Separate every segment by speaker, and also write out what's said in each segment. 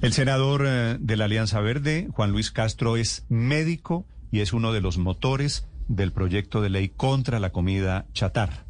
Speaker 1: El senador eh, de la Alianza Verde, Juan Luis Castro, es médico y es uno de los motores del proyecto de ley contra la comida chatarra.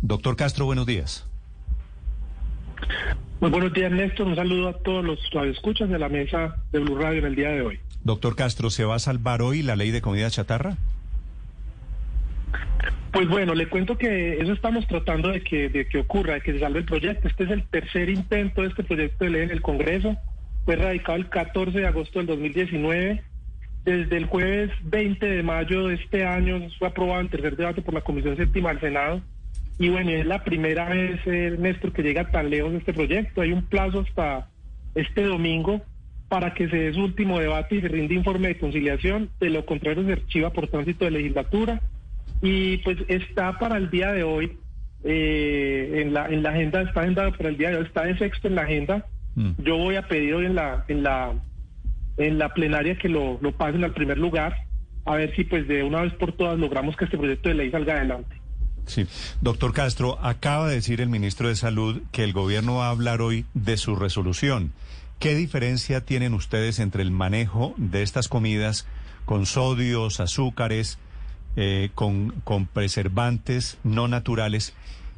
Speaker 1: Doctor Castro, buenos días.
Speaker 2: Muy buenos días, Néstor. Un saludo a todos los escuchas de la mesa de Blue Radio en el día de hoy.
Speaker 1: Doctor Castro, ¿se va a salvar hoy la ley de comida chatarra?
Speaker 2: Pues bueno, le cuento que eso estamos tratando de que, de que ocurra, de que se salve el proyecto. Este es el tercer intento de este proyecto de ley en el Congreso. Fue radicado el 14 de agosto del 2019. Desde el jueves 20 de mayo de este año fue aprobado en tercer debate por la Comisión Séptima del Senado. Y bueno, es la primera vez, eh, Néstor, que llega tan lejos este proyecto. Hay un plazo hasta este domingo para que se dé su último debate y se rinde informe de conciliación. De lo contrario, se archiva por tránsito de legislatura y pues está para el día de hoy, eh, en, la, en la agenda, está agendado para el día de hoy, está de sexto en la agenda. Mm. Yo voy a pedir hoy en la, en la, en la plenaria que lo, lo pasen al primer lugar, a ver si pues de una vez por todas logramos que este proyecto de ley salga adelante.
Speaker 1: Sí. Doctor Castro, acaba de decir el ministro de Salud que el gobierno va a hablar hoy de su resolución. ¿Qué diferencia tienen ustedes entre el manejo de estas comidas con sodios, azúcares, eh, con, con preservantes no naturales.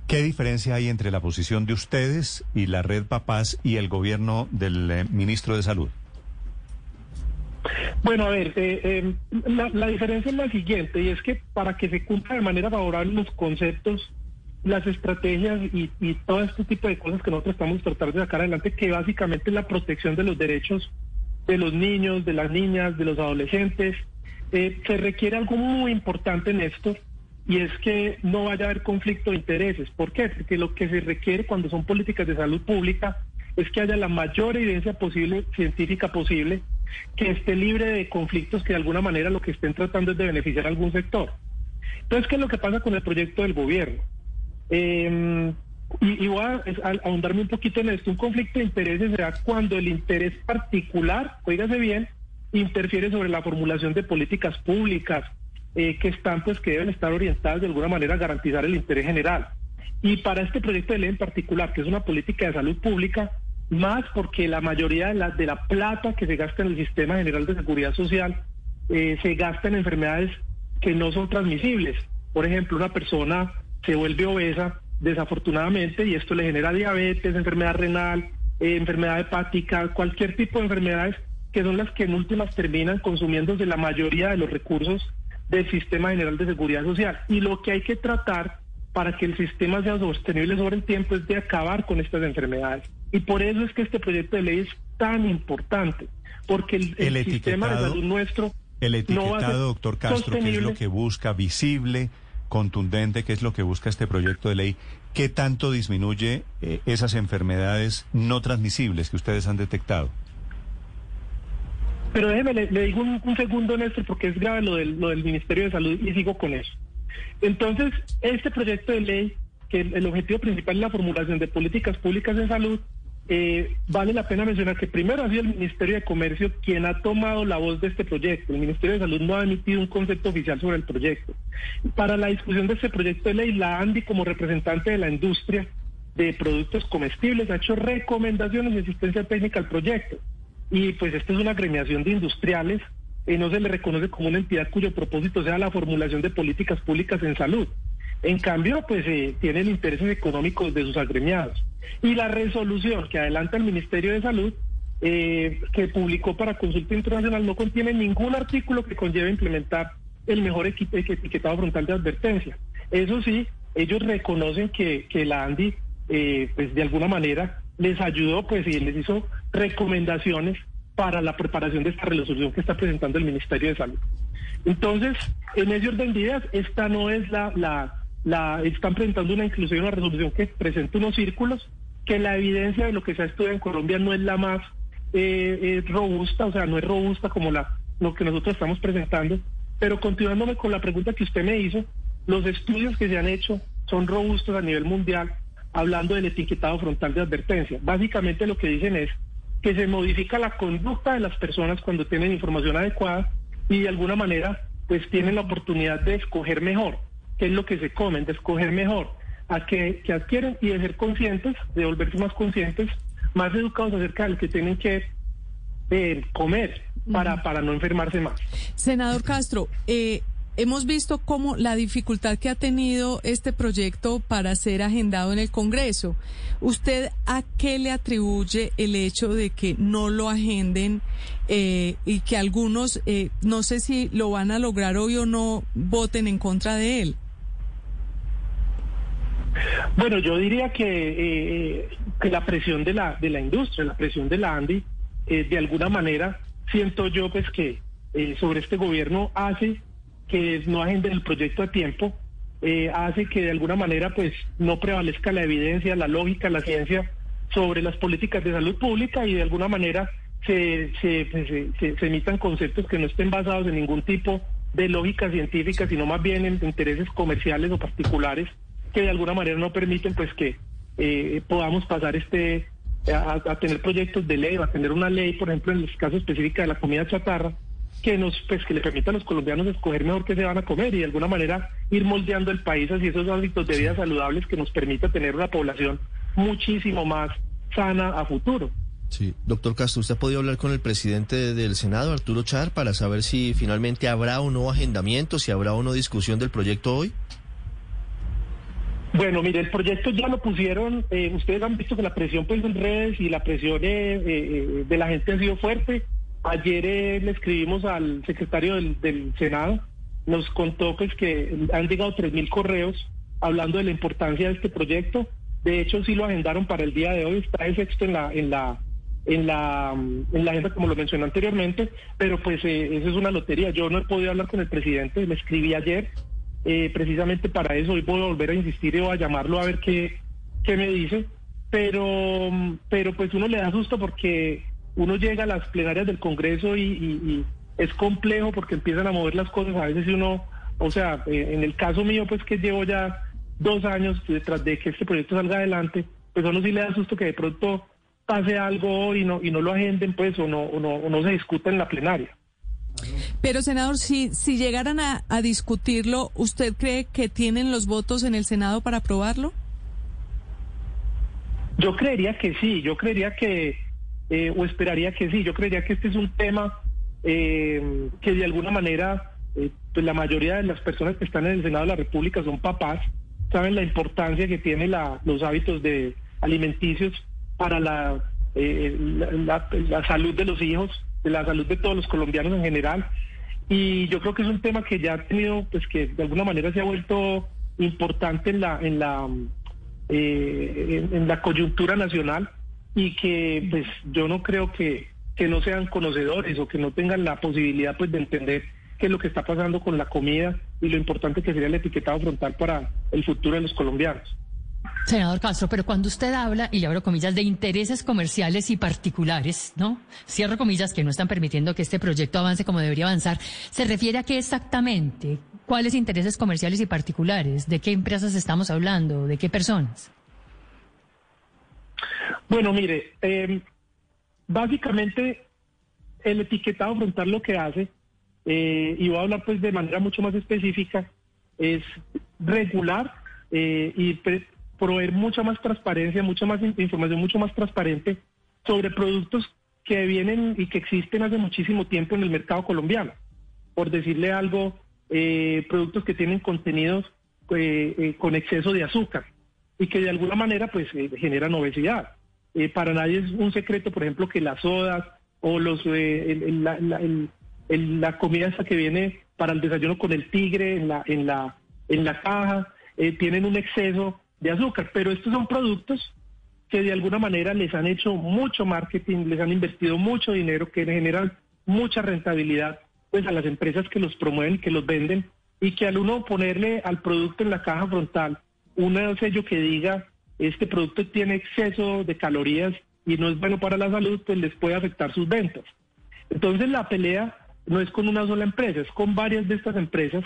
Speaker 1: ¿Qué diferencia hay entre la posición de ustedes y la Red Papás y el gobierno del eh, ministro de Salud?
Speaker 2: Bueno, a ver, eh, la, diferencia es la siguiente, y es que para que se cumpla de manera favorable los conceptos, las estrategias y, y, todo este tipo de cosas que nosotros estamos tratando de sacar adelante, que básicamente es la protección de los derechos de los niños, de las niñas, de los adolescentes, eh, se requiere algo muy importante en esto y es que no vaya a haber conflicto de intereses. ¿Por qué? Porque lo que se requiere cuando son políticas de salud pública es que haya la mayor evidencia posible, científica posible, que esté libre de conflictos que de alguna manera lo que estén tratando es de beneficiar a algún sector. Entonces, ¿qué es lo que pasa con el proyecto del gobierno? Em, y, voy a, ahondarme un poquito en esto. Un conflicto de intereses será cuando el interés particular, oígase bien, interfiere sobre la formulación de políticas públicas eh, que están, pues, que deben estar orientadas de alguna manera a garantizar el interés general. Y para este proyecto de ley en particular, que es una política de salud pública, más porque la mayoría de la, de la plata que se gasta en el sistema general de seguridad social eh, se gasta en enfermedades que no son transmisibles. Por ejemplo, una persona se vuelve obesa desafortunadamente y esto le genera diabetes, enfermedad renal, eh, enfermedad hepática, cualquier tipo de enfermedades que son las que en últimas terminan consumiéndose la mayoría de los recursos del sistema general de seguridad social. Y lo que hay que tratar para que el sistema sea sostenible sobre el tiempo es de acabar con estas enfermedades. Y por eso es que este proyecto de ley es tan importante, porque el, sistema de salud nuestro...
Speaker 1: El etiquetado, doctor Castro, que es lo que busca visible, contundente, que es lo que busca este proyecto de ley, ¿qué tanto disminuye eh, esas enfermedades no transmisibles que ustedes han detectado?
Speaker 2: Pero déjeme, le, digo un, segundo, Néstor, porque es grave lo del, lo del Ministerio de Salud y sigo con eso. Entonces, este proyecto de ley, que el, objetivo principal es la formulación de políticas públicas en salud, eh, vale la pena mencionar que primero ha sido el Ministerio de Comercio quien ha tomado la voz de este proyecto. El Ministerio de Salud no ha emitido un concepto oficial sobre el proyecto. Para la discusión de este proyecto de ley, la ANDI como representante de la industria de productos comestibles ha hecho recomendaciones de asistencia técnica al proyecto y pues esta es una agremiación de industriales y no se le reconoce como una entidad cuyo propósito sea la formulación de políticas públicas en salud. En cambio, pues eh, tienen intereses económicos de sus agremiados. Y la resolución que adelanta el Ministerio de Salud, eh, que publicó para consulta internacional, no contiene ningún artículo que conlleve implementar el mejor etiquetado frontal de advertencia. Eso sí, ellos reconocen que, que la ANDI, eh, pues de alguna manera, les ayudó, pues, y les hizo recomendaciones para la preparación de esta resolución que está presentando el Ministerio de Salud. Entonces, en ese orden de ideas, esta no es la, la, la están presentando una inclusión, una resolución que presenta unos círculos, que la evidencia de lo que se ha estudiado en Colombia no es la más eh, eh, robusta, o sea, no es robusta como la, lo que nosotros estamos presentando, pero continuándome con la pregunta que usted me hizo, los estudios que se han hecho son robustos a nivel mundial hablando del etiquetado frontal de advertencia. Básicamente lo que dicen es que se modifica la conducta de las personas cuando tienen información adecuada y de alguna manera pues tienen la oportunidad de escoger mejor, qué es lo que se comen, de escoger mejor, a que, que adquieren y de ser conscientes, de volverse más conscientes, más educados acerca de lo que tienen que eh, comer para, para no enfermarse más.
Speaker 3: Senador Castro, eh, hemos visto cómo la dificultad que ha tenido este proyecto para ser agendado en el Congreso. ¿Usted a qué le atribuye el hecho de que no lo agenden eh, y que algunos, eh, no sé si lo van a lograr hoy o no, voten en contra de él?
Speaker 2: Bueno, yo diría que, que la presión de la, de la industria, la presión de la ANDI, de alguna manera siento yo pues que eh, sobre este gobierno hace que no agenden el proyecto a tiempo, eh, hace que de alguna manera pues no prevalezca la evidencia, la lógica, la ciencia sobre las políticas de salud pública y de alguna manera se, se, pues, se, se emitan conceptos que no estén basados en ningún tipo de lógica científica, sino más bien en intereses comerciales o particulares que de alguna manera no permiten pues que eh, podamos pasar este a, tener proyectos de ley, a tener una ley, por ejemplo, en el caso específico de la comida chatarra, que nos pues que le permita a los colombianos escoger mejor qué se van a comer y de alguna manera ir moldeando el país hacia esos hábitos de vida saludables que nos permita tener una población muchísimo más sana a futuro.
Speaker 4: Sí, doctor Castro, ¿usted ha podido hablar con el presidente del Senado, Arturo Char, para saber si finalmente habrá o no agendamiento, si habrá o no discusión del proyecto hoy?
Speaker 2: Bueno, mire, el proyecto ya lo pusieron, eh, ustedes han visto que la presión pues en redes y la presión eh, eh, de la gente ha sido fuerte. Ayer le escribimos al secretario del, Senado, nos contó pues que han llegado 3.000 correos hablando de la importancia de este proyecto. De hecho, sí lo agendaron para el día de hoy, está el sexto en la, en la, en la, en la agenda, como lo mencioné anteriormente, pero pues eso es una lotería. Yo no he podido hablar con el presidente, le escribí ayer, eh, precisamente para eso. Hoy puedo volver a insistir y voy a llamarlo a ver qué, qué me dice. Pero, pero pues uno le da susto porque uno llega a las plenarias del Congreso y, es complejo porque empiezan a mover las cosas. A veces uno, o sea, eh, en el caso mío, pues que llevo ya dos años detrás de que este proyecto salga adelante, pues a uno sí le da susto que de pronto pase algo y no, y no lo agenden, pues, o no, o no, o no se discuta en la plenaria.
Speaker 3: Pero, senador, si, si llegaran a, discutirlo, ¿usted cree que tienen los votos en el Senado para aprobarlo?
Speaker 2: Yo creería que sí, yo creería que, eh, o esperaría que sí, yo creería que este es un tema eh, que de alguna manera, eh, pues la mayoría de las personas que están en el Senado de la República son papás, saben la importancia que tienen los hábitos de alimenticios para la, la salud de los hijos de la salud de todos los colombianos en general. Y yo creo que es un tema que ya ha tenido, pues que de alguna manera se ha vuelto importante en la, en la, en, la coyuntura nacional y que pues yo no creo que, que no sean conocedores o que no tengan la posibilidad pues de entender qué es lo que está pasando con la comida y lo importante que sería el etiquetado frontal para el futuro de los colombianos.
Speaker 5: Senador Castro, pero cuando usted habla, y le abro comillas, de intereses comerciales y particulares, ¿no? Cierro comillas que no están permitiendo que este proyecto avance como debería avanzar, ¿se refiere a qué exactamente? ¿Cuáles intereses comerciales y particulares? ¿De qué empresas estamos hablando? ¿De qué personas?
Speaker 2: Bueno, mire, em, básicamente el etiquetado frontal lo que hace, eh, y voy a hablar pues de manera mucho más específica, es regular eh, y proveer mucha más transparencia, mucha más información, mucho más transparente sobre productos que vienen y que existen hace muchísimo tiempo en el mercado colombiano. Por decirle algo, eh, productos que tienen contenidos eh, eh, con exceso de azúcar y que de alguna manera pues generan obesidad. para nadie es un secreto, por ejemplo, que las sodas o los la, la, comida esa que viene para el desayuno con el tigre en la, en la, en la caja, tienen un exceso de azúcar, pero estos son productos que de alguna manera les han hecho mucho marketing, les han invertido mucho dinero, que generan mucha rentabilidad pues a las empresas que los promueven, que los venden, y que al uno ponerle al producto en la caja frontal un sello que diga este producto tiene exceso de calorías y no es bueno para la salud, pues les puede afectar sus ventas. Entonces la pelea no es con una sola empresa, es con varias de estas empresas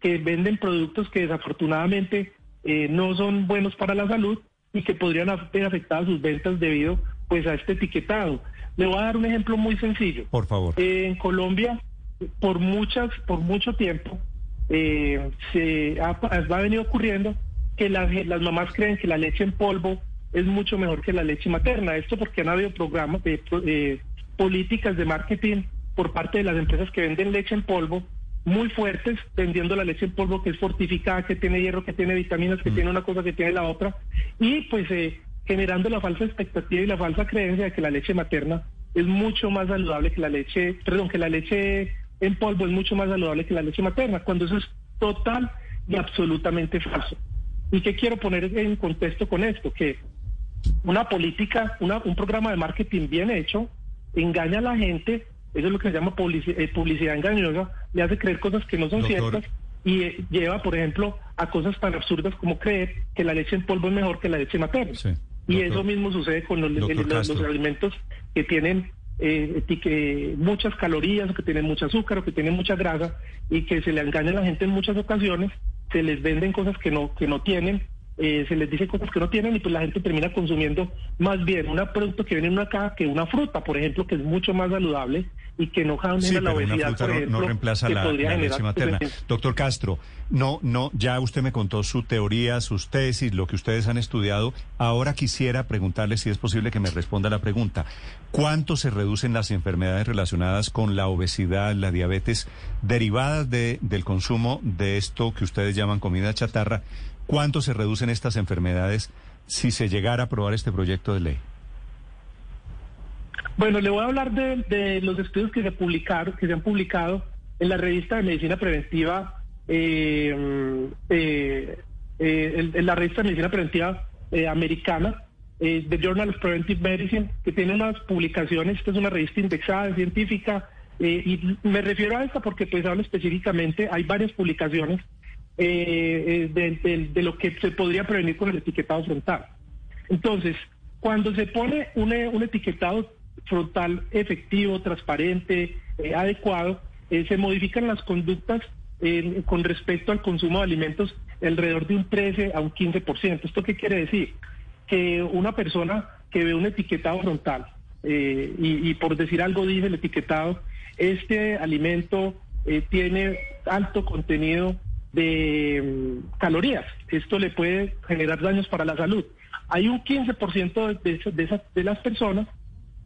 Speaker 2: que venden productos que desafortunadamente eh, no son buenos para la salud y que podrían haber afectado sus ventas debido pues a este etiquetado. Le voy a dar un ejemplo muy sencillo.
Speaker 1: Por favor.
Speaker 2: Eh, en Colombia, por muchas, por mucho tiempo, eh, se ha, venido ocurriendo que las, las mamás creen que la leche en polvo es mucho mejor que la leche materna. Esto porque han habido programas, de políticas de marketing por parte de las empresas que venden leche en polvo muy fuertes, vendiendo la leche en polvo que es fortificada, que tiene hierro, que tiene vitaminas, que
Speaker 1: Mm.
Speaker 2: tiene una cosa, que tiene la otra, y pues eh, generando la falsa expectativa y la falsa creencia de que la leche materna es mucho más saludable que la leche, perdón, que la leche en polvo es mucho más saludable que la leche materna, cuando eso es total y absolutamente falso. ¿Y qué quiero poner en contexto con esto? Que una política, una- un programa de marketing bien hecho, engaña a la gente, eso es lo que se llama eh, publicidad engañosa, le hace creer cosas que no son
Speaker 1: Doctor.
Speaker 2: ciertas y eh, lleva, por ejemplo, a cosas tan absurdas como creer que la leche en polvo es mejor que la leche materna.
Speaker 1: Sí.
Speaker 2: Y
Speaker 1: Doctor.
Speaker 2: eso mismo sucede con los,
Speaker 1: Doctor
Speaker 2: el- los- los
Speaker 1: Castro.
Speaker 2: alimentos que tienen eh, que muchas calorías, o que tienen mucho azúcar, o que tienen mucha grasa, y que se le engaña a la gente en muchas ocasiones, se les venden cosas que no, que no tienen, eh, se les dice cosas que no tienen, y pues la gente termina consumiendo más bien un producto que viene en una caja que una fruta, por ejemplo, que es mucho más saludable y que no genera
Speaker 1: Sí,
Speaker 2: la
Speaker 1: pero una
Speaker 2: obesidad,
Speaker 1: fruta
Speaker 2: por
Speaker 1: no-
Speaker 2: ejemplo,
Speaker 1: no reemplaza
Speaker 2: que
Speaker 1: la, la leche materna. Doctor Castro, no, no, ya usted me contó su teoría, sus tesis, lo que ustedes han estudiado. Ahora quisiera preguntarle si es posible que me responda la pregunta. ¿Cuánto se reducen las enfermedades relacionadas con la obesidad, la diabetes, derivadas de, del consumo de esto que ustedes llaman comida chatarra? ¿Cuánto se reducen estas enfermedades si se llegara a aprobar este proyecto de ley?
Speaker 2: Bueno, le voy a hablar de, los estudios que se publicaron, que se han publicado en la revista de medicina preventiva, eh, eh, eh, en, la revista de medicina preventiva americana, The Journal of Preventive Medicine, que tiene unas publicaciones, esta es una revista indexada, científica, y me refiero a esta porque pues hablo específicamente, hay varias publicaciones de, de- lo que se podría prevenir con el etiquetado frontal. Entonces, cuando se pone un, un etiquetado frontal efectivo, transparente, eh, adecuado, eh, se modifican las conductas con respecto al consumo de alimentos alrededor de un 13 a un 15%. ¿Esto qué quiere decir? Que una persona que ve un etiquetado frontal, eh, y, por decir algo dice el etiquetado, este alimento tiene alto contenido de mm, calorías. Esto le puede generar daños para la salud. Hay un 15% de, de esas, de las personas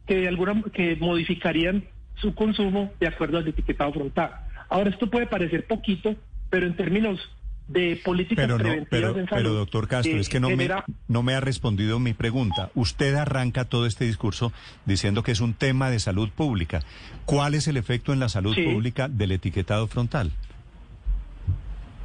Speaker 2: que, de alguna, que modificarían su consumo de acuerdo al etiquetado frontal. Ahora, esto puede parecer poquito, pero en términos de políticas
Speaker 1: Pero no,
Speaker 2: preventivas
Speaker 1: pero,
Speaker 2: en salud,
Speaker 1: pero doctor Castro,
Speaker 2: eh,
Speaker 1: es que no me, no me ha respondido mi pregunta. Usted arranca todo este discurso diciendo que es un tema de salud pública. ¿Cuál es el efecto en la salud
Speaker 2: Sí.
Speaker 1: pública del etiquetado frontal?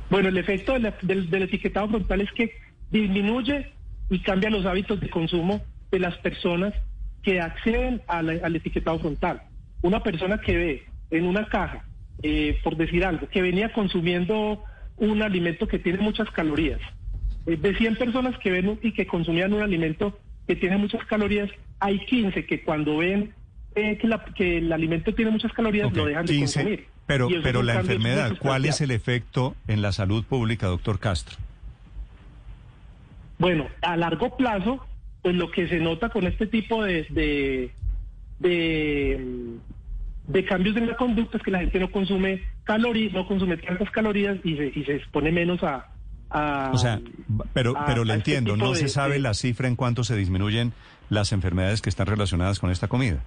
Speaker 2: Bueno, el efecto de la- del, del etiquetado frontal es que disminuye y cambia los hábitos de consumo de las personas que acceden la- al etiquetado frontal. Una persona que ve en una caja, eh, por decir algo, que venía consumiendo un alimento que tiene muchas calorías, eh, de 100 personas que ven y que consumían un alimento que tiene muchas calorías, hay 15 que cuando ven eh, que, la- que el alimento tiene muchas calorías lo dejan de
Speaker 1: 15,
Speaker 2: consumir.
Speaker 1: pero, pero la enfermedad, ¿cuál es el efecto en la salud pública, doctor Castro?
Speaker 2: Bueno, a largo plazo, pues lo que se nota con este tipo de, de, de, de cambios en la conducta es que la gente no consume calorías, no consume tantas calorías y se, y se expone menos a... a-
Speaker 1: O sea, pero,
Speaker 2: a-
Speaker 1: pero le
Speaker 2: este
Speaker 1: entiendo, no
Speaker 2: de-
Speaker 1: se sabe
Speaker 2: de-
Speaker 1: la cifra en cuánto se disminuyen las enfermedades que están relacionadas con esta comida.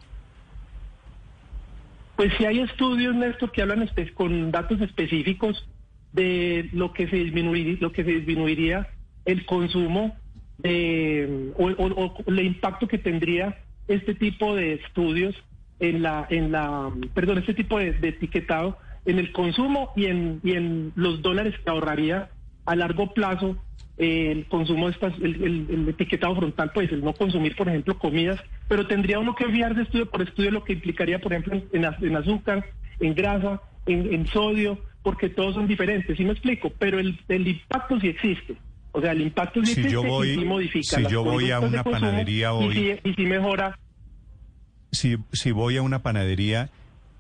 Speaker 2: Pues sí hay estudios, Néstor, que hablan con datos específicos de lo que se disminuiría, lo que se disminuiría el consumo de, o, el impacto que tendría este tipo de estudios en la, en la, perdón, este tipo de, etiquetado en el consumo y en, y en los dólares que ahorraría a largo plazo eh, el consumo de estas, el, etiquetado frontal, pues el no consumir, por ejemplo, comidas, pero tendría uno que fiar de estudio por estudio lo que implicaría, por ejemplo, en, en azúcar, en grasa, en, en sodio, porque todos son diferentes, ¿sí me explico? Pero el, el impacto sí existe. O sea, el impacto sí
Speaker 1: Si
Speaker 2: existe
Speaker 1: yo voy-
Speaker 2: y sí modifica
Speaker 1: si yo voy a una panadería
Speaker 2: y
Speaker 1: hoy-
Speaker 2: sí- y sí mejora
Speaker 1: Si, si voy a una panadería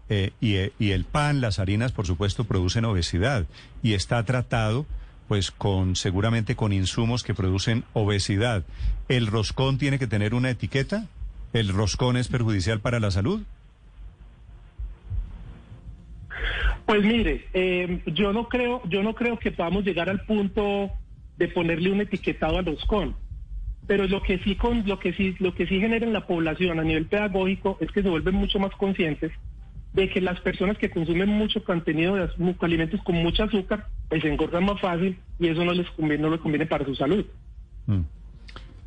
Speaker 1: eh, y, eh, y el pan, las harinas, por supuesto, producen obesidad y está tratado, pues, con seguramente con insumos que producen obesidad. ¿El roscón tiene que tener una etiqueta? ¿El roscón es perjudicial para la salud?
Speaker 2: Pues mire, eh, yo no creo, yo no creo que podamos llegar al punto de ponerle un etiquetado al roscón. pero lo que sí con lo que sí lo que sí genera en la población a nivel pedagógico es que se vuelven mucho más conscientes de que las personas que consumen mucho contenido de alimentos con mucho azúcar pues se engordan más fácil y eso no les conviene, no les conviene para su salud.
Speaker 1: Mm.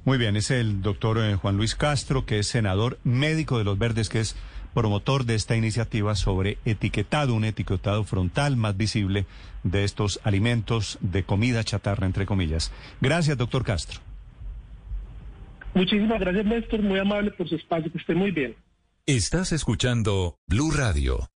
Speaker 1: Muy bien, es el doctor eh, Juan Luis Castro, que es senador médico de los Verdes, que es promotor de esta iniciativa sobre etiquetado, un etiquetado frontal más visible de estos alimentos de comida chatarra, entre comillas. Gracias, doctor Castro.
Speaker 2: Muchísimas gracias, Néstor. Muy amable por su espacio. Que esté muy bien.
Speaker 6: Estás escuchando Blue Radio.